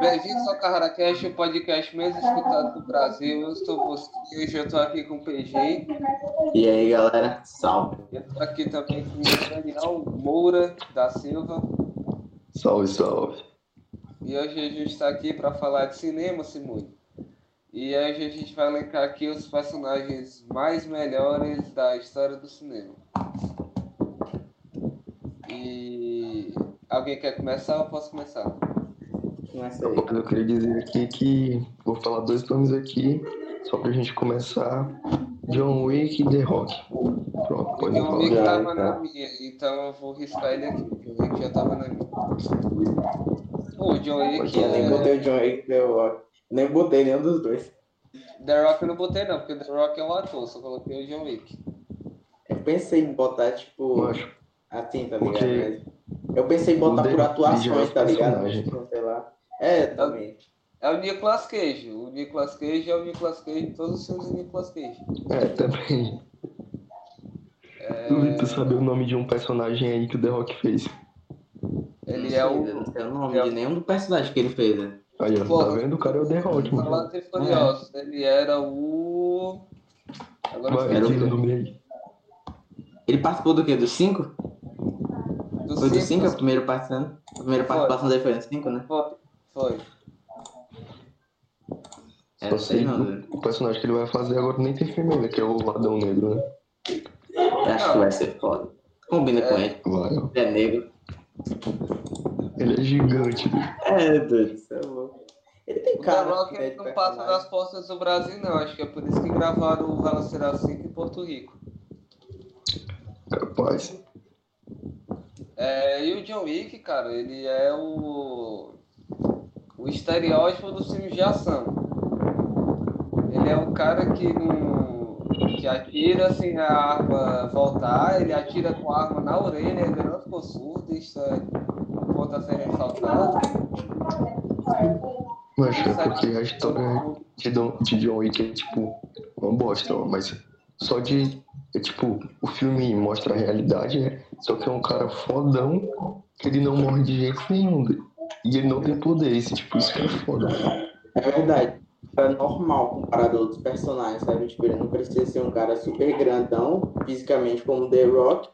Bem-vindos ao CarraraCast, o podcast mais escutado do Brasil. Eu sou você, hoje eu estou aqui com o PG. E aí, galera, salve. Eu estou aqui também com o Daniel Moura da Silva. Salve, salve. E hoje a gente está aqui para falar de cinema, Simone. E hoje a gente vai elencar aqui os personagens mais melhores da história do cinema. E alguém quer começar ou posso começar? Começa aí. Eu queria dizer aqui que vou falar dois nomes aqui, só pra gente começar. John Wick e The Rock. Pronto, pode John Wick tava na minha, então eu vou riscar ele aqui. John Wick já tava na minha. O John Wick Eu nem é... botei o John Wick The Rock. Nem botei nenhum dos dois. The Rock eu não botei não, porque The Rock é um ator, só coloquei o John Wick. Eu pensei em botar, tipo, Macho, assim, tá Porque ligado? Mas Eu pensei em botar por The- atuações, tá ligado? personagem. Sei lá. É, também. É o Nicolas Cage. O Nicolas Cage é o Nicolas Cage todos os filmes do Nicolas Cage. é, também. Duvido tu saber o nome de um personagem aí que o The Rock fez. Ele é o... Não sei o nome é de nenhum do personagem que ele fez, né? Aí, ó, Porra. tá vendo? O cara é o The Rock, mano. Falando de Furiosos, ele era o... Agora Vai, eu Era o- do meio. Ele participou do quê? Dos cinco? do Foi do cinco, cinco a primeira participação? A primeira participação dele foi no cinco, né? Foi. Foi. É, Só sei não, né? o personagem que ele vai fazer agora nem tem filme ainda, que é o Ladão Negro, né? Eu acho que vai ser foda. Combina É. com ele. Vai. Ele é negro. Ele é gigante. É, doido, isso é louco. Ele tem O The cara ele de não passa nas portas do Brasil, não. Acho que é por isso que gravaram o Velociraptor 5 em Porto Rico. Capaz. É, e o John Wick, cara, ele é o, o estereótipo dos filmes de ação. Ele é um cara que não, que atira sem a arma voltar, ele atira com a arma na orelha, ele não ficou surdo, isso é um ponto a ser ressaltado. Mas é porque a história de, Don, de John Wick é tipo uma bosta, mas só de. É tipo, o filme mostra a realidade, né? Só que é um cara fodão que ele não morre de jeito nenhum. E ele não tem poderes, tipo, isso que é foda. É verdade. É normal comparado a outros personagens, sabe? Tipo, ele não precisa ser um cara super grandão, fisicamente, como o The Rock.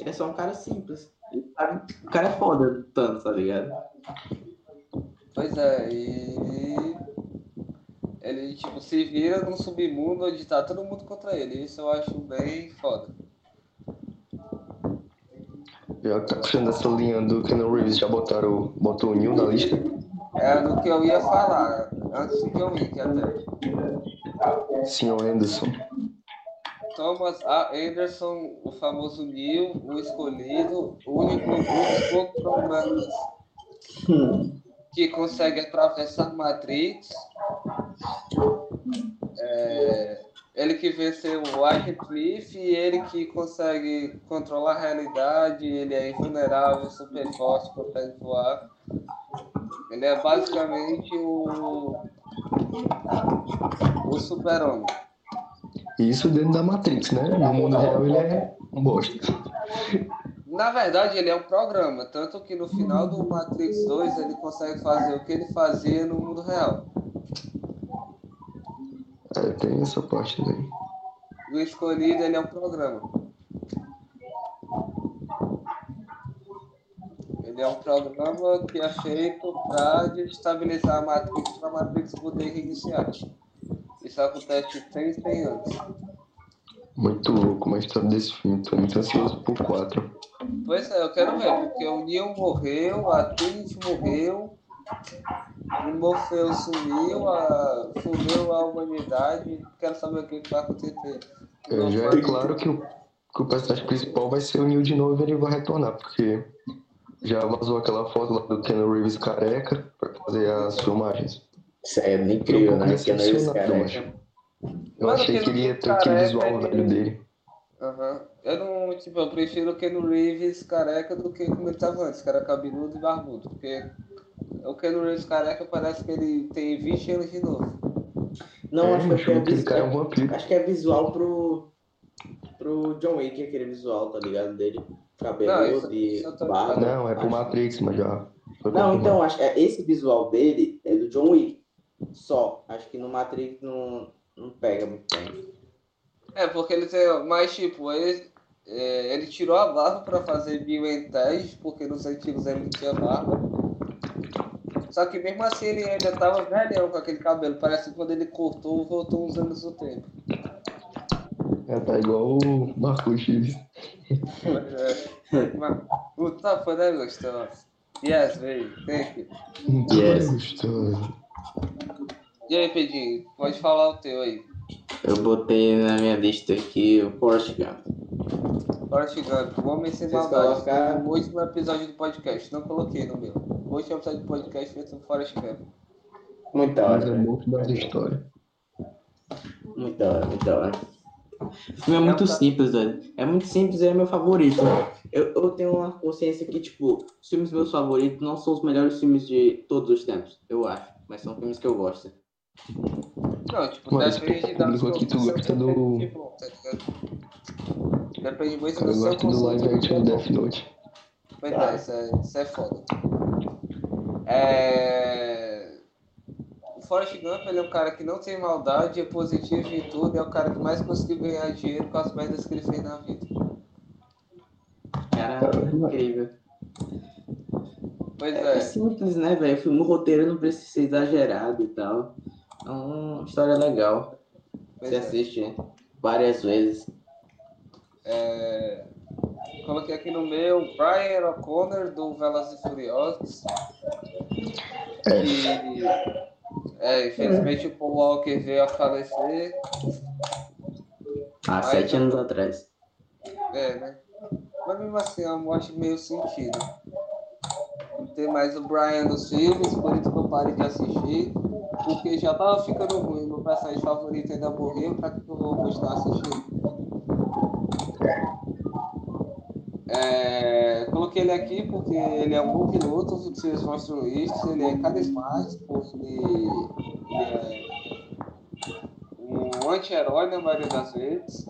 Ele é só um cara simples. Sabe- O cara é foda tanto, tá ligado? Pois é, e ele tipo se vira num submundo onde tá todo mundo contra ele. Isso eu acho bem foda. Já tá puxando essa linha do Keanu Reeves, já botaram, botou o Neil na lista. É do que eu ia falar, antes do que eu Wick até. Senhor Anderson. Thomas A. Anderson, o famoso Neil, o escolhido, o único um dos poucos humanos que consegue atravessar Matrix. É, ele que venceu o White Cliff e ele que consegue controlar a realidade, ele é invulnerável, super forte, consegue voar. Ele é basicamente o, o super-homem. Isso dentro da Matrix, né? No mundo real ele é um bosta. Na verdade, ele é um programa, tanto que no final do Matrix 2 ele consegue fazer o que ele fazia no mundo real. É, tem essa parte aí. O escolhido ele é um programa. Ele é um programa que é feito para desestabilizar a Matrix para a Matrix poder reiniciar. Isso acontece de 100 em 100 anos. Muito louco uma história desse filme. Tô muito ansioso por quatro. Pois é, eu quero ver, porque o Neo morreu, a Trinity morreu, o Morpheus sumiu, a... fudeu a humanidade. Quero saber o que vai acontecer. É, já é claro que o, que o personagem principal vai ser o Neil de novo e ele vai retornar, porque já vazou aquela foto lá do Keanu Reeves careca pra fazer as filmagens. Isso é um incrível, pouco né? É esse decepcionado, cara. eu. Eu achei que ele ia ter Reeves aquele careca, visual velho dele. Aham. Eu não, tipo, eu prefiro o Ken Reeves careca do que como ele tava antes, cara cabeludo e barbudo. Porque o Ken Reeves careca parece que ele tem 20 anos de novo. Não, é, acho que é é um visual. vampiro. Acho que é visual pro. pro John Wick, aquele visual, tá ligado? Dele. E eu tô barba. Não, é pro Matrix, mas já. Foi Não, então, acho que é- esse visual dele é do John Wick. Só. Acho que no Matrix não, não pega muito bem. É, porque ele tem. Mas, tipo, ele, é, ele tirou a barba pra fazer Bill porque nos antigos ele não tinha barba. Só que mesmo assim ele ainda tava velhão com aquele cabelo. Parece que quando ele cortou, voltou uns anos no tempo. É, tá igual o Marco X. Mas, é, mas, o tapa, né, gostoso? Yes, baby. Thank you. Muito Yes. gostoso. E aí, Pedinho, pode falar o teu aí. Eu botei na minha lista aqui o Forrest Gump. Forrest Gump, o Homem Sem Maldade. colocaram? O último episódio do podcast, não coloquei no meu. O último episódio do podcast foi sobre Forrest Gump. Muito da Mas é hora. muito das histórias. Muito da hora, muito da hora. O filme é muito simples, velho. É muito simples e é meu favorito. Eu, eu tenho uma consciência que, tipo, os filmes meus favoritos não são os melhores filmes de todos os tempos, eu acho. Mas são filmes que eu gosto. Não, tipo, Mas depende o da público aqui, tu gosta do- Que tá ligado? Depende muito Eu do seu gosto do live action Death Note. Pois é, é, isso é foda. É... O Forrest Gump, ele é um cara que não tem maldade, é positivo em tudo, é o cara que mais conseguiu ganhar dinheiro com as merdas que ele fez na vida. Cara, incrível. Pois É é, simples, né, velho? O filme, o roteiro não precisa ser exagerado e tal. É uma história legal. pois Você é. assiste várias vezes. É, Coloquei aqui no meu Brian O'Connor do Velozes e Furiosos. É. É, infelizmente o Paul Walker veio a falecer. Há Mas- sete anos atrás. É, né? Mas mesmo assim, é uma morte meio sentido. Não tem mais o Brian nos filmes, por isso que eu parei de assistir. Porque já tava ficando ruim, meu personagem favorito ainda morreu, pra que eu vou continuar assistindo? É, coloquei ele aqui porque ele é um bom piloto, vocês mostram isso, ele é carismático, porque ele é um anti-herói na maioria das vezes.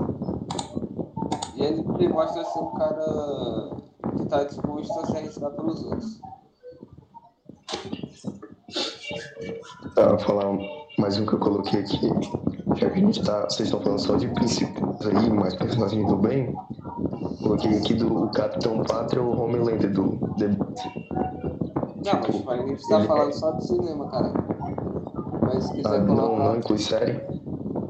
E ele mostra ser um cara que está disposto a se arriscar pelos outros. Tá, vou falar mais um que eu coloquei aqui. Já que a gente tá. Vocês estão falando só de princípios aí, mais personagens do bem. Coloquei aqui do Capitão Pátria ou Homelander do The Boys. Não, mas a gente ele- falando só de cinema, cara. Mas se Ah, quiser não, colocar. não inclui série?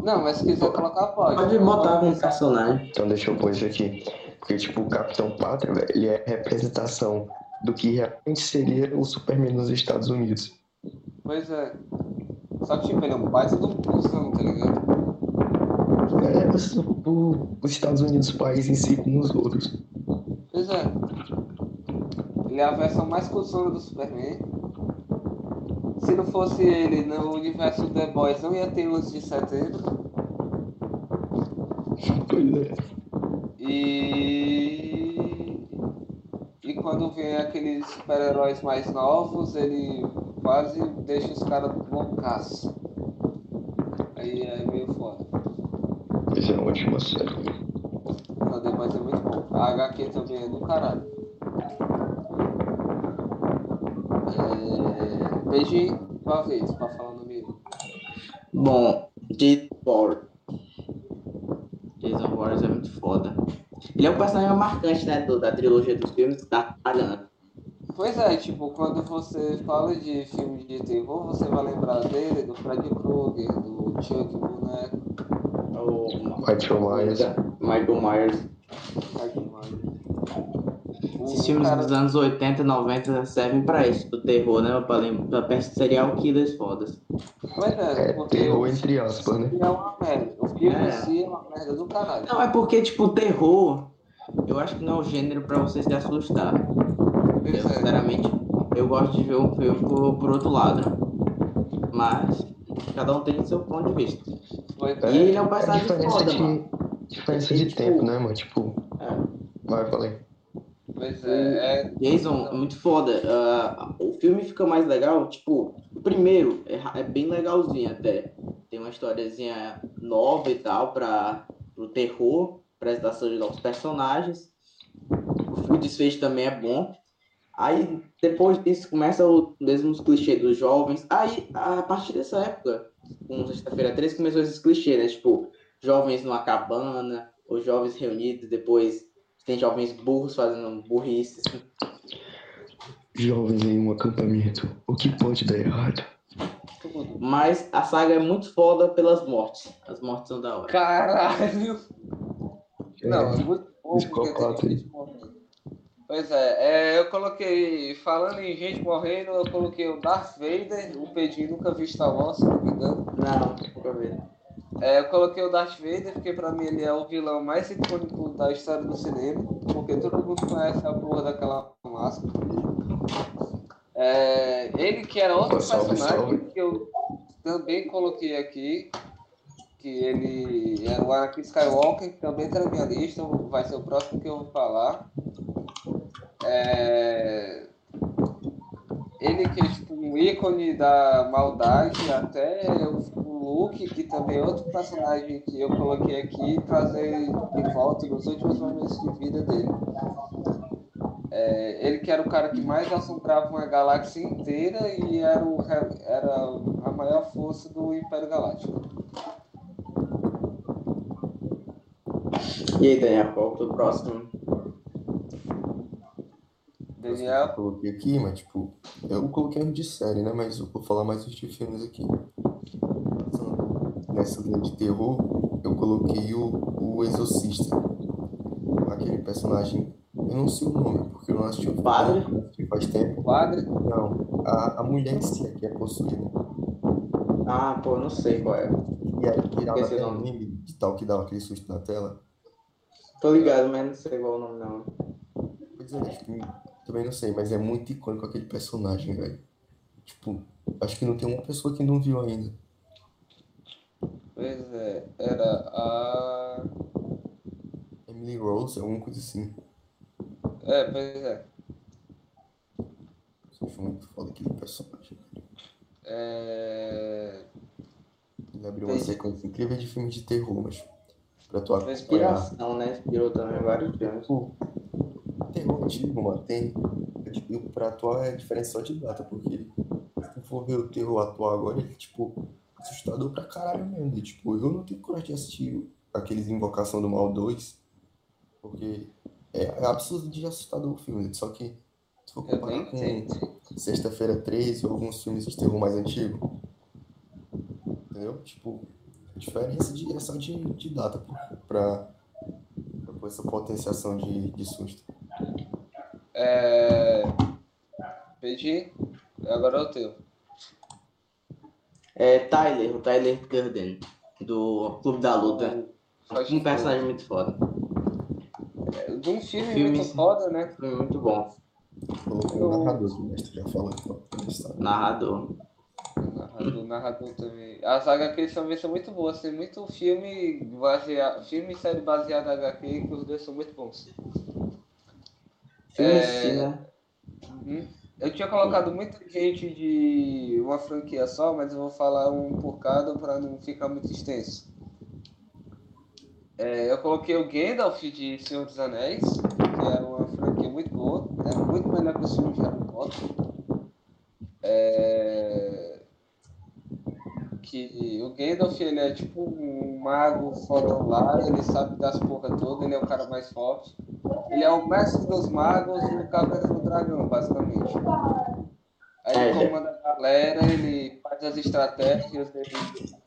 Não, mas se quiser colocar, pode. Pode botar como personagem. Então deixa eu pôr isso aqui. Porque, tipo, o Capitão Pátria, velho, ele é representação do que realmente seria o Superman nos Estados Unidos. Pois é. Só que, tipo, ele é um baita de um cuzão, tá ligado? É, os Estados Unidos, o país em si, como os outros. Pois é. Ele é a versão mais cuzona do Superman. Se não fosse ele no universo The Boys, não ia ter 11 de setembro. Pois é. E. E quando vem aqueles super-heróis mais novos, ele quase deixa os caras loucaço. Aí é meio foda. Mas é uma ótima série. Boys é muito bom. A HQ também é do caralho. É... Beijinho, uma vez, pra falar no meio. Bom, Jason Bourne. Jason Bourne é muito foda. Ele é um personagem marcante, né, do- da trilogia dos filmes da Arana. Pois é, tipo, quando você fala de filme de terror, você vai lembrar dele, do Freddy Krueger, do Chuck Boneco, O Michael Myers. Michael Myers. Esses filmes cara- dos anos 80 e 90 servem pra isso, do terror, né? Pra, pra pensar serial killers fodas. Pois é, É terror entre aspas, né? filme é uma merda. O filme É. em si é uma merda do caralho. Não, é porque, tipo, terror, eu acho que não é o gênero pra você se assustar. Eu, é. sinceramente, eu gosto de ver um filme por, por outro lado. Mas, cada um tem seu ponto de vista. Pois E é. ele é um É personagem diferença foda, de, mano. diferença Ele, de tipo, tempo, né, mano? Tipo, É. vai, falei. Pois é, é. Jason é muito foda. Ah, o filme fica mais legal, tipo, o primeiro é, é bem legalzinho até. Tem uma historiazinha nova e tal para o terror, apresentação de novos personagens. O desfecho também é bom. Aí, depois disso, começa o mesmo clichê dos jovens. Aí, a partir dessa época, com Sexta-feira 13, começou esses clichês, né? Tipo, jovens numa cabana, os jovens reunidos, depois tem jovens burros fazendo burrices. Jovens em um acampamento. O que pode dar errado? Mas a saga é muito foda pelas mortes. As mortes são da hora. Caralho! Não, é muito bom. Pois é, é, eu coloquei, falando em gente morrendo, eu coloquei o Darth Vader, o Pedrinho nunca viu Star Wars, se não me engano. Não, nunca vi. É, eu coloquei o Darth Vader porque pra mim ele é o vilão mais icônico da história do cinema, porque todo mundo conhece a porra daquela máscara. É, ele que era outro Salve, personagem salve. que eu também coloquei aqui, que ele era o Anakin Skywalker, que também tá na minha lista, vai ser o próximo que eu vou falar. É, ele que é tipo um ícone da maldade, até o, Luke, que também é outro personagem que eu coloquei aqui, trazer de volta nos últimos momentos de vida dele. É, ele que era o cara que mais assombrava uma galáxia inteira e era, o, era a maior força do Império Galáctico. E aí, Daniel, qual o próximo? Eu Daniel, coloquei aqui, mas tipo, eu coloquei de série, né? Mas eu vou falar mais de filmes aqui. Nessa linha de terror, eu coloquei o, o Exorcista. Aquele personagem, eu não sei o nome, porque eu não assisti o filme, Padre? eu faz tempo. padre, Não, a, a mulher em si é que é possuída. Ah, pô, não sei qual é. E aí até nome. meme de tal que dava aquele susto na tela. Tô ligado, mas não sei qual é o nome, não. Pois é, tipo, também não sei, mas é muito icônico aquele personagem, velho. Tipo, acho que não tem uma pessoa que não viu ainda. pois é, era a. Emily Rose, alguma coisa assim. É, pois é. Eu acho muito foda aquele personagem. é... Ele abriu uma sequência incrível de filmes de terror, mas pra tu acompanhar. Inspiração, né? Inspirou também vários filmes. Tipo, terror antigo, mano, tem. eu, Tipo, pra atuar é diferença só de data, porque se for ver o terror atual agora, ele, tipo, assustador pra caralho mesmo. E, tipo, eu não tenho coragem de assistir aqueles Invocação do Mal 2, porque é, é absurdo de assustador o filme, só que se for comparar com. Sexta-feira 13 ou alguns filmes de terror mais antigos, entendeu? Tipo, a diferença de, é só de, de data pra, pra pôr essa potenciação de, de susto. É... Pedi, agora é o teu. É Tyler, o Tyler Durden, do Clube da Luta. Faz Um personagem muito foda. É, De um filme, Filme, muito sim. foda, né? Filme muito bom. Colocou o narrador, o mestre já listar. Narrador. Narrador, narrador também. As HQs também são muito boas. Tem muito filme, basea... filme e série baseada em HQ que os dois são muito bons. É. né? Uhum. Eu tinha colocado muita gente de uma franquia só, mas eu vou falar um por cada para não ficar muito extenso. É, eu coloquei o Gandalf de Senhor dos Anéis, que era uma franquia muito boa, era muito melhor que o filme de Harry Potter. É, que o Gandalf ele é tipo um mago fodão lá, ele sabe das porra toda, ele é o cara mais forte. Ele é o mestre dos magos e o caverna do dragão, basicamente. Aí ele é- comanda a galera, ele faz as estratégias, ele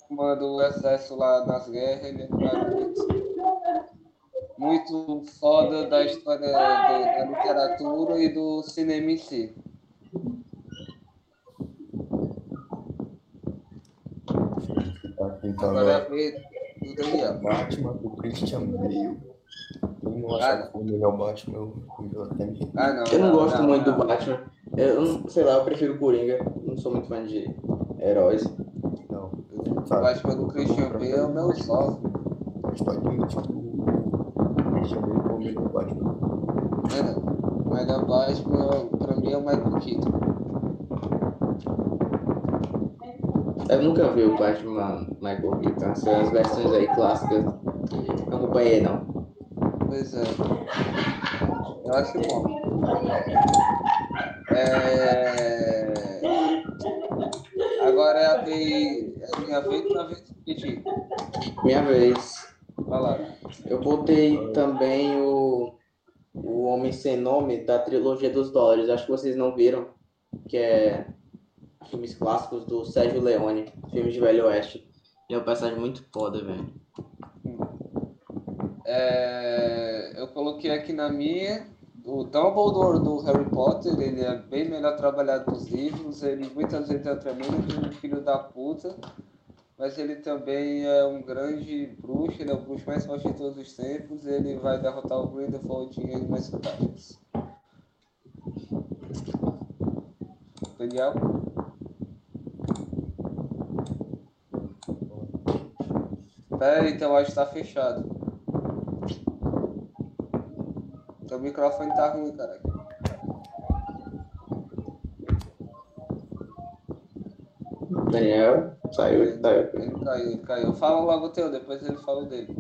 comanda o exército lá nas guerras, ele é muito, foda da história do- da literatura e do cinema em si. Tá então, Agora é a vez do Daniel. Batman do Christian Bale. Eu não achava que foi o melhor Batman, eu, eu até me Ah, não. Eu não gosto muito não. do Batman. Eu não, sei lá, eu prefiro o Coringa. Não sou muito fã de heróis. Não. O Batman do Christian Bale é o meu salve. Mas pode admitir que o Christian Bale foi o melhor Batman. O melhor Batman, pra mim, é o Michael Keaton. Eu nunca vi o Batman Michael Keaton. Essas versões aí clássicas. Não acompanhei, não. Pois é. Eu acho bom. É... Agora é a vez. É a minha vez ou a vez? Minha vez. Vai lá. Eu botei também o, o Homem Sem Nome da trilogia dos dólares. Acho que vocês não viram, que é filmes clássicos do Sérgio Leone, filmes de Velho Oeste. Ele é um personagem muito foda, velho. É, eu coloquei aqui na minha o Dumbledore do Harry Potter, ele é bem melhor trabalhado nos livros, ele muitas vezes é tremendo de um filho da puta, mas ele também é um grande bruxo, ele é o bruxo mais forte de todos os tempos, ele vai derrotar o Grindelwald em Animais Fantásticos. Daniel? Pera, então acho que tá fechado. Teu microfone tá ruim, caralho. Daniel, saiu, saiu. Ele caiu, ele caiu. Fala logo o teu, depois ele fala o dele.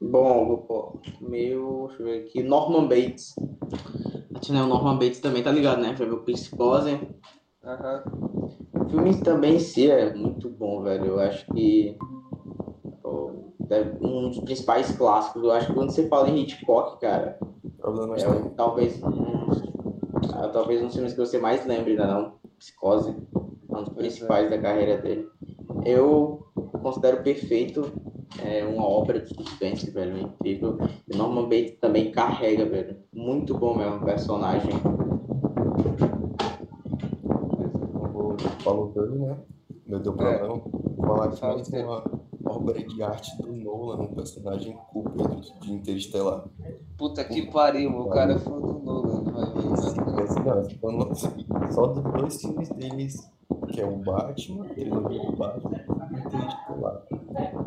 Bom, pôr meu, deixa eu ver aqui, Norman Bates. Né, o Norman Bates também tá ligado, né? Já viu Psicose. Aham. O filme também em si é muito bom, velho. Eu acho que pô, é um dos principais clássicos. Eu acho que quando você fala em Hitchcock, cara, Problema é um- talvez um, ah, talvez um dos filmes que você mais lembre, né? Não? Psicose. É um dos principais da carreira dele. Eu considero perfeito. É uma obra de suspense, velho. Incrível. E Norman Bates também carrega, velho. Muito bom mesmo personagem. Como falou dele, né? Meu Deus, É. problema. Falar que mais uma obra de arte do Nolan, um personagem Cooper de Interestelar. Puta que pariu, o cara é fã do Nolan. Vai, vai, vai. Não, tô falando Só dos dois filmes deles, que é o Batman, a trilogia do Batman e Interestelar.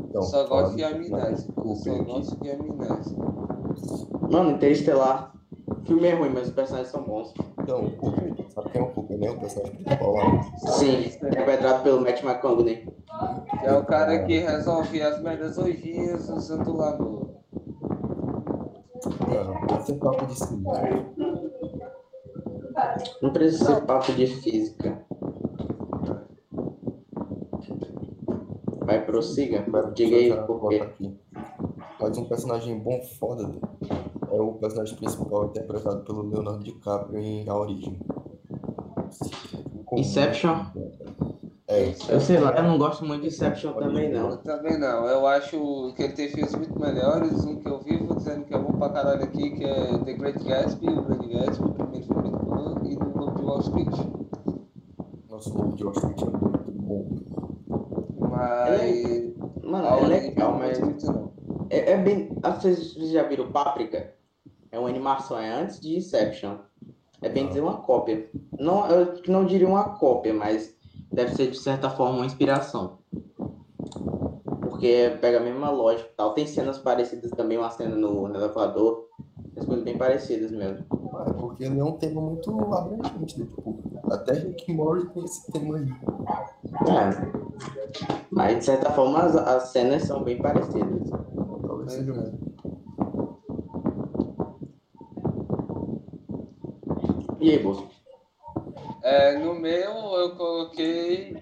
Então, Só gosto de amnésia. Só gosto de amnésia. Mano, Interestelar. O filme é ruim, mas os personagens são bons. Então, o Cooper, sabe quem é o Cooper, né? O personagem principal lá. Sim, interpretado pelo Matt McConaughey. Que é o cara que resolve as merdas hojias usando lá Mano, esse papo de cinema. Não precisa ser papo de física. Vai, prossiga. Diga aí eu por quê. um personagem bom foda é o personagem principal interpretado pelo Leonardo DiCaprio em A Origem. Inception? É, Eu sei lá, eu não gosto muito de Inception também, Eu não. também não. Eu acho que ele tem filmes muito melhores. Um que eu vivo dizendo que é pra caralho aqui, que é The Great Gatsby, o Grande Gatsby, o primeiro filme muito bom, e no Lobo de Wall Street. nosso Lobo de Wall Street é muito bom. Mas. Mano, a é legal, mas é, é bem. ah, Vocês já viram Páprica? É uma animação, é antes de Inception. É bem Não. dizer uma cópia. Não, eu não diria uma cópia, mas deve ser de certa forma uma inspiração. Porque pega a mesma lógica e tal. Tem cenas parecidas também, uma cena no, no elevador. As coisas bem parecidas mesmo. Ah, é porque ele é um tema muito abrangente, né? Tipo, até Rick Morty tem esse tema aí. É. Mas de certa forma as, as cenas são bem parecidas. Talvez seja mesmo. E aí, Bolso? É, no meu, eu coloquei.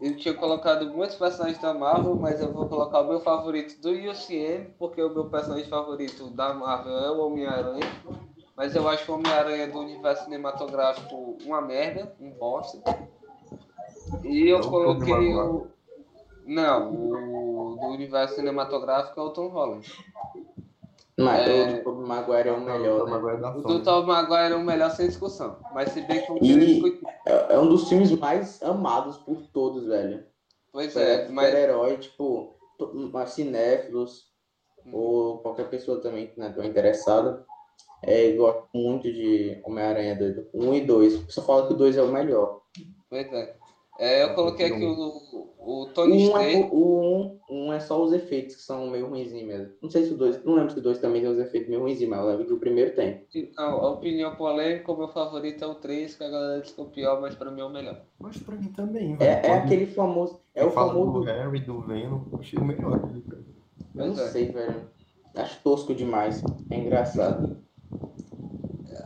Eu tinha colocado muitos personagens da Marvel, mas eu vou colocar o meu favorito do UCM, porque o meu personagem favorito da Marvel é o Homem-Aranha. Mas eu acho o Homem-Aranha do universo cinematográfico uma merda, um bosta. E eu É coloquei o. Não, o do universo cinematográfico é o Tom Holland. Mas É. o do Tobey Maguire é o melhor, né? Agora é da O do Tom Maguire é o melhor sem discussão. Mas se bem que eu E- discutir. É, é um dos filmes mais amados por todos, velho. Pois é, mas. Super-herói, tipo, cinéfilos, ou qualquer pessoa também que não é tão interessada, é, gosta muito de Homem-Aranha doido. Um e dois. Só fala que o dois é o melhor. Pois é. É, eu coloquei aqui o, o Tony Um é, o um, um é só os efeitos que são meio ruinzinhos mesmo. Não sei se o dois. Não lembro se o dois também tem os efeitos meio ruinzinhos, mas eu lembro que o primeiro tem. Não, a opinião polêmica, o meu favorito é o 3, que a galera diz que é o pior, mas pra mim é o melhor. Mas pra mim também, É, velho. é Quando aquele famoso. É o fala famoso. do Harry, do Venom, eu achei o melhor. Eu não é. sei, velho. Acho tosco demais. É engraçado.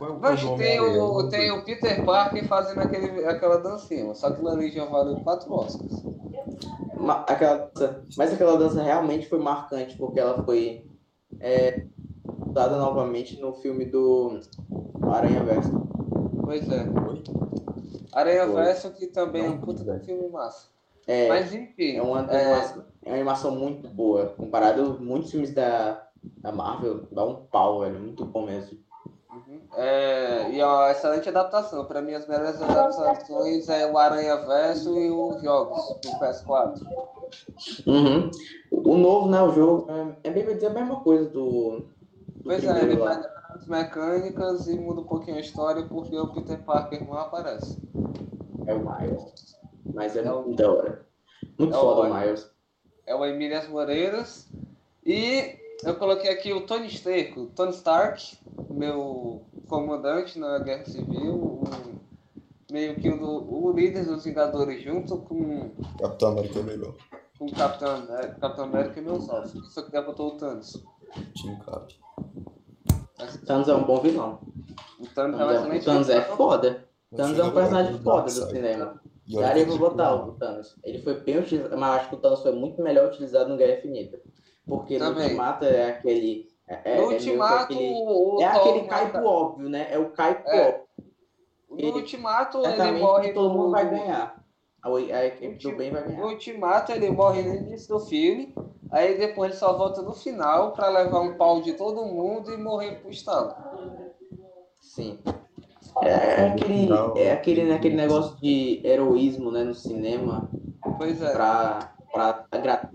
Qual é o Mas do tem o, tem o Peter Parker fazendo aquele, aquela dancinha, só que ali já valeu quatro Oscars. Ma- aquela dança- mas aquela dança realmente foi marcante, porque ela foi é, usada novamente no filme do Aranha Verso. Pois é. Aranha Foi. Verso, que também é um Não, puta de filme massa. É, Mas enfim, é, uma, é, animação, é uma animação muito boa. Comparado a muitos filmes da, da Marvel, dá um pau, velho. Muito bom mesmo. É, e uma excelente adaptação. Pra mim, as melhores adaptações é o Aranha Verso e os jogos do PS4. Uhum. O novo, né, o jogo, é, é bem dizer a mesma coisa do, do Pois é, ele lá. pega as mecânicas e muda um pouquinho a história porque o Peter Parker não aparece. É o Miles. Mas é, É o- muito da hora. Muito É o- foda o Miles. É o Emílias Moreiras. E eu coloquei aqui o Tony Stark, o Tony Stark, meu comandante na Guerra Civil, o, meio que o, o líder dos Vingadores junto com, Capitão América é melhor. com o Capitão América, Capitão América e meu sócio. Só que derrotou o Thanos. Team Cap. Mas Thanos é um bom vilão. o Thanos é um Thanos é, excelente o Thanos é foda. Thanos é um personagem foda do cinema. E Daria pra botar tipo, o Thanos. Ele foi bem utilizado, mas acho que o Thanos foi muito melhor utilizado no Guerra Infinita. Porque no Também. Ultimato é aquele. É, é, No é Ultimato, aquele, é aquele mata- caipo óbvio, né? É o caipo É. óbvio. No Ultimato, ele morre todo mundo no- vai ganhar. A, a equipe do bem vai No ganhar. Ultimato ele morre no início do filme, aí depois ele só volta no final pra levar um pau de todo mundo e morrer pro estado. Sim. É aquele, é aquele, né, aquele negócio de heroísmo né, no cinema Pois é. pra, pra agradar.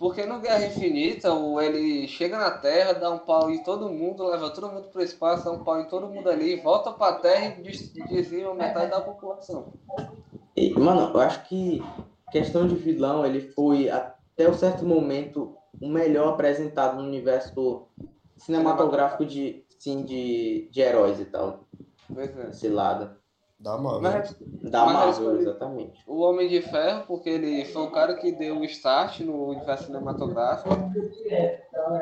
Porque no Guerra Infinita, o, ele chega na Terra, dá um pau em todo mundo, leva todo mundo pro espaço, dá um pau em todo mundo ali, volta pra Terra e dizima metade da população. E, mano, eu acho que questão de vilão, ele foi até um certo momento o melhor apresentado no universo cinematográfico de, sim, de, de heróis e tal. Pois é. Esse lado. Da Marvel. Mas Da Mas Marvel, escolhi- exatamente. o Homem de Ferro, porque ele foi o cara que deu o start no universo cinematográfico.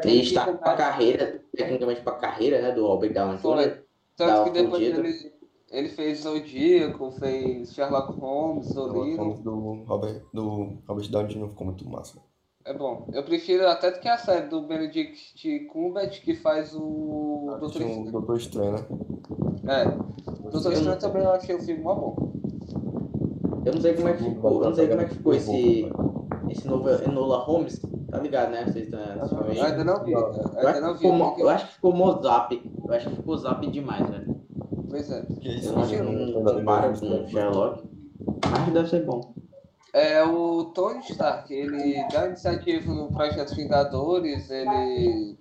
Ele está com a carreira, tecnicamente com a carreira, né, do Robert Downey. Jr. Tanto Dá que depois ele, ele fez Zodíaco, fez Sherlock Holmes, O Zolino. do Robert, do Robert Downey Jr. ficou muito massa. É bom. Eu prefiro até do que a série do Benedict Cumberbatch que faz o Doutor Tinha um Estranho. Doutor Estranho, né? É, Doutor Estranho também eu achei o filme mó bom. Eu não sei como é que ficou, eu não sei como é que ficou esse, esse novo Enola Holmes, tá ligado, né? Vocês estão Eu aí. ainda não vi, Eu ainda acho, não que vi. eu acho que ficou mozap. Eu acho que ficou zap demais, velho. Pois é. Que isso, Eu não, dando com Sherlock. Mas deve ser bom. É o Tony Stark, ele dá iniciativa no Projeto Vingadores, ele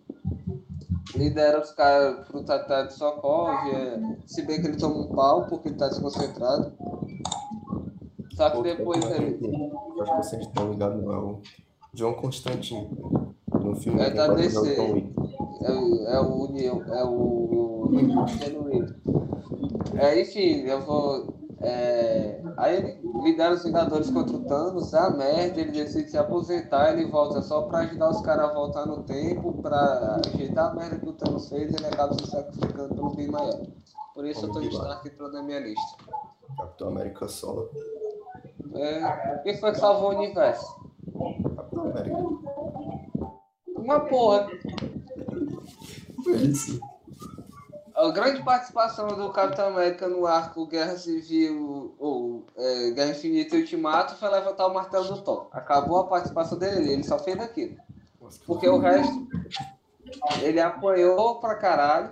lidera os caras pro Tratado de Sokovia, se bem que ele toma um pau porque ele tá desconcentrado. Só que depois ele. Eu acho que vocês estão ligados, não. É John Constantine. No filme É da DC. É, o- é o União, é o. É, enfim, eu vou. É, aí ele lidera os Vingadores contra o Thanos, dá merda, ele decide se aposentar, ele volta só pra ajudar os caras a voltar no tempo, pra ajeitar a merda que o Thanos fez, ele acaba se sacrificando pelo bem maior. Por isso o Tony Stark entrou na minha lista. Capitão América Solo. É, quem foi que salvou o universo? Capitão América. Uma porra. Foi isso. A grande participação do Capitão América no arco Guerra Civil ou é, Guerra Infinita e Ultimato foi levantar o martelo do Thor. Acabou a participação dele, ele só fez aquilo. Porque o resto, ele apanhou pra caralho.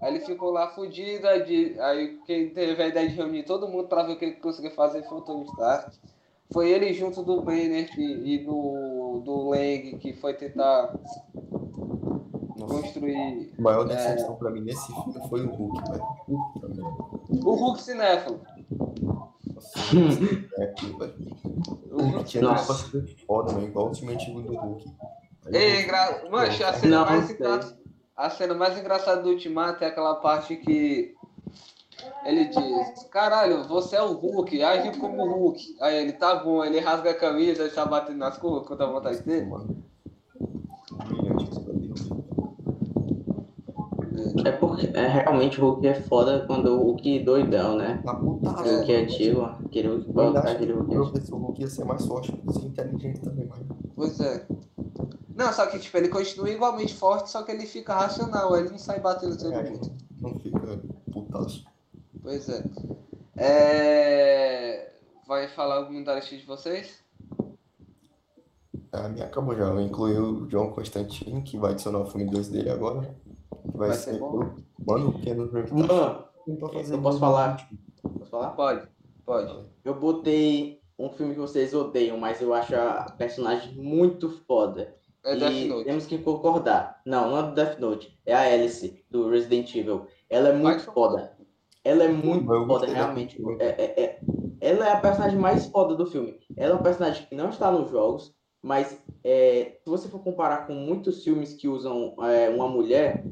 Aí ele ficou lá fudido, aí, aí quem teve a ideia de reunir todo mundo pra ver o que ele conseguia fazer foi o Tony Stark. Foi ele junto do Banner e do, do Lang que foi tentar construir a maior decepção pra mim nesse filme foi o Hulk, velho. O Hulk cinéfilo. Nossa, é aquilo, velho. O Hulk Tinha ser foda, mano. Igual o Ultimate do Hulk. Ei, engra... Mancha, a cena, Não, mais engra... a cena mais engraçada do Ultimato é aquela parte que ele diz, caralho, você é o Hulk, age como o Hulk. Aí ele, tá bom, ele rasga a camisa e tá batendo nas curvas contra a vontade dele. Mano. Brilhante isso daí. É porque é, realmente o Hulk é foda quando o Hulk doidão, né? Tá putaço. O Hulk é antigo, aquele Hulk Eu acho aquele que Hulk o antigo. professor Hulk ia ser mais forte e inteligente também, mas. Pois é. Não, só que tipo, ele continua igualmente forte, só que ele fica racional, ele não sai batendo todo É, mundo. não, não fica putaço. Pois é. É, Vai falar algum da lista de vocês? A minha acabou já. Eu incluí o John Constantine, que vai adicionar o filme 2 dele agora. Vai, Vai ser ser. bom? Mano, o Keanu Reeves tá Mano, feio pra fazer eu posso falar? Posso falar? Pode, pode. Eu botei um filme que vocês odeiam, mas eu acho a personagem muito foda. É e Death Note. temos que concordar. Não, não é do Death Note. É a Alice, do Resident Evil. Ela é muito Mas- foda. Ela é muito foda, realmente. É, é- é- Ela é a personagem mais foda do filme. Ela é uma personagem que não está nos jogos, mas é, se você for comparar com muitos filmes que usam é, uma mulher,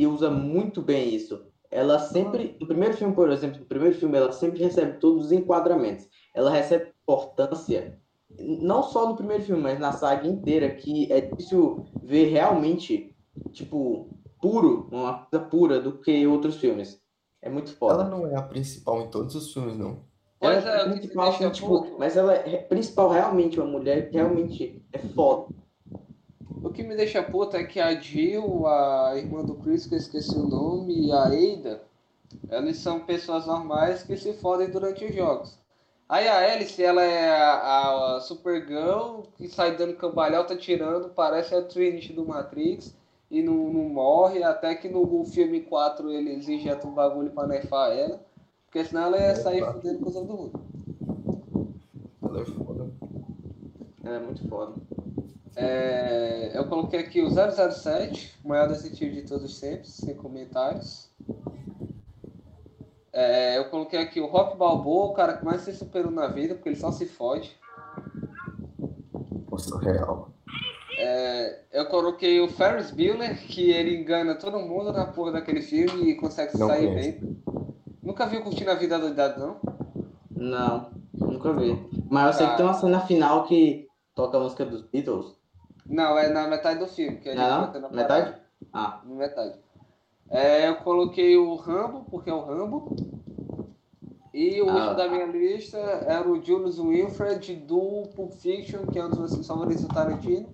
ele usa muito bem isso. Ela sempre, no primeiro filme, por exemplo, no primeiro filme, ela sempre recebe todos os enquadramentos. Ela recebe importância, não só no primeiro filme, mas na saga inteira, que é difícil ver realmente, tipo, puro, uma coisa pura do que outros filmes. É muito foda. Ela não é a principal em todos os filmes, não. Ela é, me principal, assim, tipo, mas ela é principal realmente, uma mulher que realmente é foda. O que me deixa puto é que a Jill, a irmã do Chris, que eu esqueci o nome, e a Ada, elas são pessoas normais que se fodem durante os jogos. Aí a Alice, ela é a, a Supergirl que sai dando cambalhota, tirando, parece a Trinity do Matrix e não, não morre, até que no filme 4 eles injetam um bagulho pra nerfar ela, porque senão ela ia sair Opa. fudendo com todo mundo. Ela é foda. Ela é muito foda. É, eu coloquei aqui o 007, o maior detetive de todos os tempos, sem comentários. É, eu coloquei aqui o Rock Balboa, o cara que mais se superou na vida, porque ele só se fode. Nossa, real. É, eu coloquei o Ferris Bueller, que ele engana todo mundo na porra daquele filme e consegue Não sair conheço. bem. Nunca viu curtindo a vida doidado, não? Não, nunca vi. Mas eu sei que tem uma cena final que toca a música dos Beatles. Não, é na metade do filme. Que a gente Não, ter não? na Metade? Ah, Na metade. É, eu coloquei o Rambo, porque é o Rambo. E o Ah. último da minha lista era o Julius Wilfred do Pulp Fiction, que é um dos meus favoritos do Tarantino.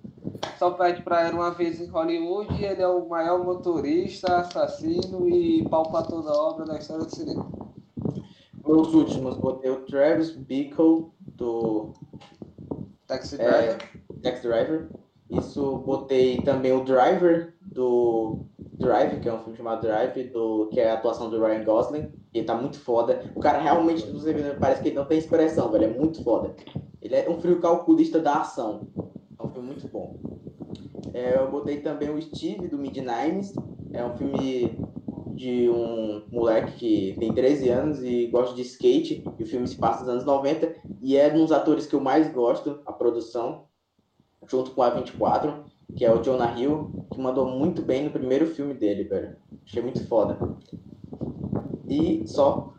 Só pede pra Era Uma Vez em Hollywood e ele é o maior motorista, assassino e pau pra toda obra da história do cinema. meus últimos, botei o Travis Bickle do Taxi é, Driver. Taxi Driver. Isso, botei também o Driver do Drive, que é um filme chamado Drive, do, que é a atuação do Ryan Gosling. Ele tá muito foda. O cara realmente, você vê, parece que ele não tem expressão, velho. É muito foda. Ele é um frio calculista da ação. É um filme muito bom. É, eu botei também o Steve do Mid-Nines. É um filme de um moleque que tem 13 anos e gosta de skate. E o filme se passa nos anos 90. E é um dos atores que eu mais gosto, a produção, junto com a 24, que é o Jonah Hill, que mandou muito bem no primeiro filme dele, velho. Achei muito foda. E só.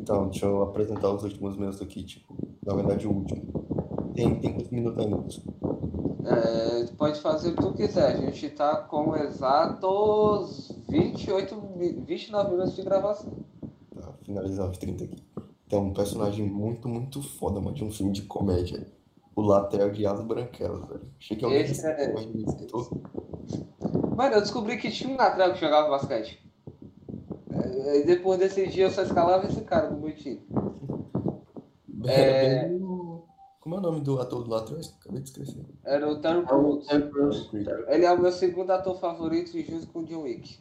Então, deixa eu apresentar os últimos meus aqui, tipo, na verdade o último. Tem, tem quantos minutos ainda? É, pode fazer o que tu quiser. A gente tá com exatos 28, mi- 29 minutos de gravação. Tá, finalizar os 30 aqui. Tem um personagem muito, muito foda, mano, de um filme de comédia. O Latrell de As Branquelas, velho. Achei que alguém Esse é-. Mano, eu descobri que tinha um lateral que jogava basquete. É, E depois desse dia eu só escalava esse cara no meu time. Bem o... Como é o nome do ator do Latrell? Acabei de esquecer. Era o Terry É. Tom Cruise. Ele é o meu segundo ator favorito junto com o John Wick.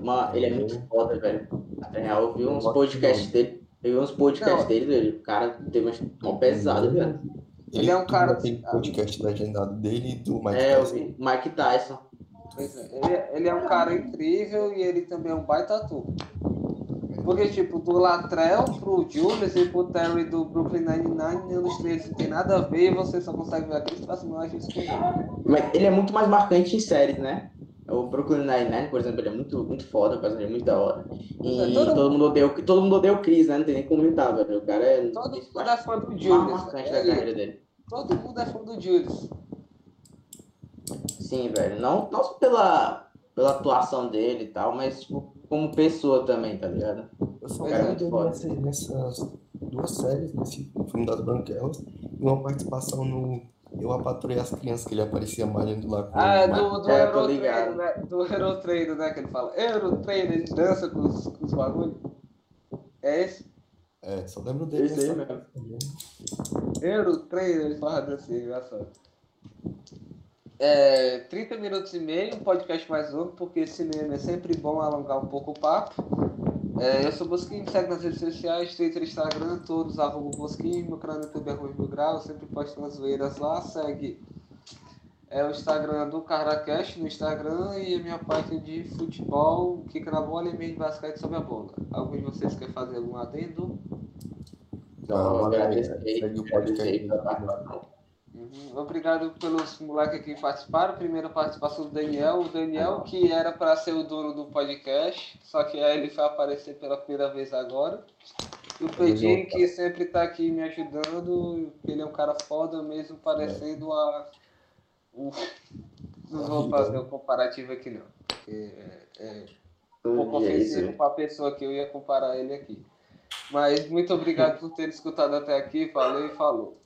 Mano, ele é muito foda, velho. Na real, eu vi uns podcasts dele. Eu vi uns podcasts Não. dele, velho. O cara teve umas mão pesada, velho. Ele é um cara- Tem podcast legendado dele e do Mike É, Tyson. vi. Mike Tyson. Pois é, Ele, ele é um cara incrível e ele também é um baita ator. Porque, tipo, do Latrell pro Julius e pro Terry do Brooklyn Nine-Nine, nenhum dos três tem nada a ver e você só consegue ver aqueles personagens com ele. Mas ele é muito mais marcante em séries, né? O Brooklyn Nine-Nine, por exemplo, ele é muito, muito foda, o personagem é muito da hora. E É, todo todo, mundo odeia, o- todo mundo odeia o Chris, né? Não tem nem como comentar, velho. O cara é Todo o mundo é fã do mais Julius. marcante da Ele- carreira dele. Todo mundo é fã do Julius. Sim, velho. Não, não só pela, pela atuação dele e tal, mas, tipo, como pessoa também, tá ligado? Eu só Cara, lembro muito foda. nessa- nessas duas séries, nesse filme das Branquelas, e uma participação no Eu a Patroei as Crianças, que ele aparecia malhando lá com Ah, é do, do é, né? Do Eurotreino, né? Que ele fala. Eurotreino, ele dança com os, com os bagulhos. É esse? É, só lembro dele Esse aí mesmo. também. Eurotreino, ele fala assim, engraçado. É, 30 minutos e meio, um podcast mais longo, porque cinema é sempre bom alongar um pouco o papo. É, eu sou o Bosquinho, me segue nas redes sociais, Twitter, Instagram, todos, arroba Bosquinho, meu canal no YouTube é Rui Mil Grau, sempre posto umas zoeiras lá, segue é, o Instagram do Carracast no Instagram e a minha página de futebol, Kika na bola e meio de basquete sobre a bola. Algum de vocês quer fazer algum adendo? Então, valeu, agradecer, segue o agradecer podcast. pela participação. Uhum. Obrigado pelos moleques que participaram. Primeira participação do Daniel. O Daniel, que era para ser o dono do podcast, só que aí ele foi aparecer pela primeira vez agora. E o Pedinho, que sempre tá aqui me ajudando. Ele é um cara foda, mesmo parecendo a. o- Não vou fazer o comparativo aqui, não. porque É, é um pouco ofensivo para a pessoa que eu ia comparar ele aqui. Mas muito obrigado por ter escutado até aqui. Valeu e falou.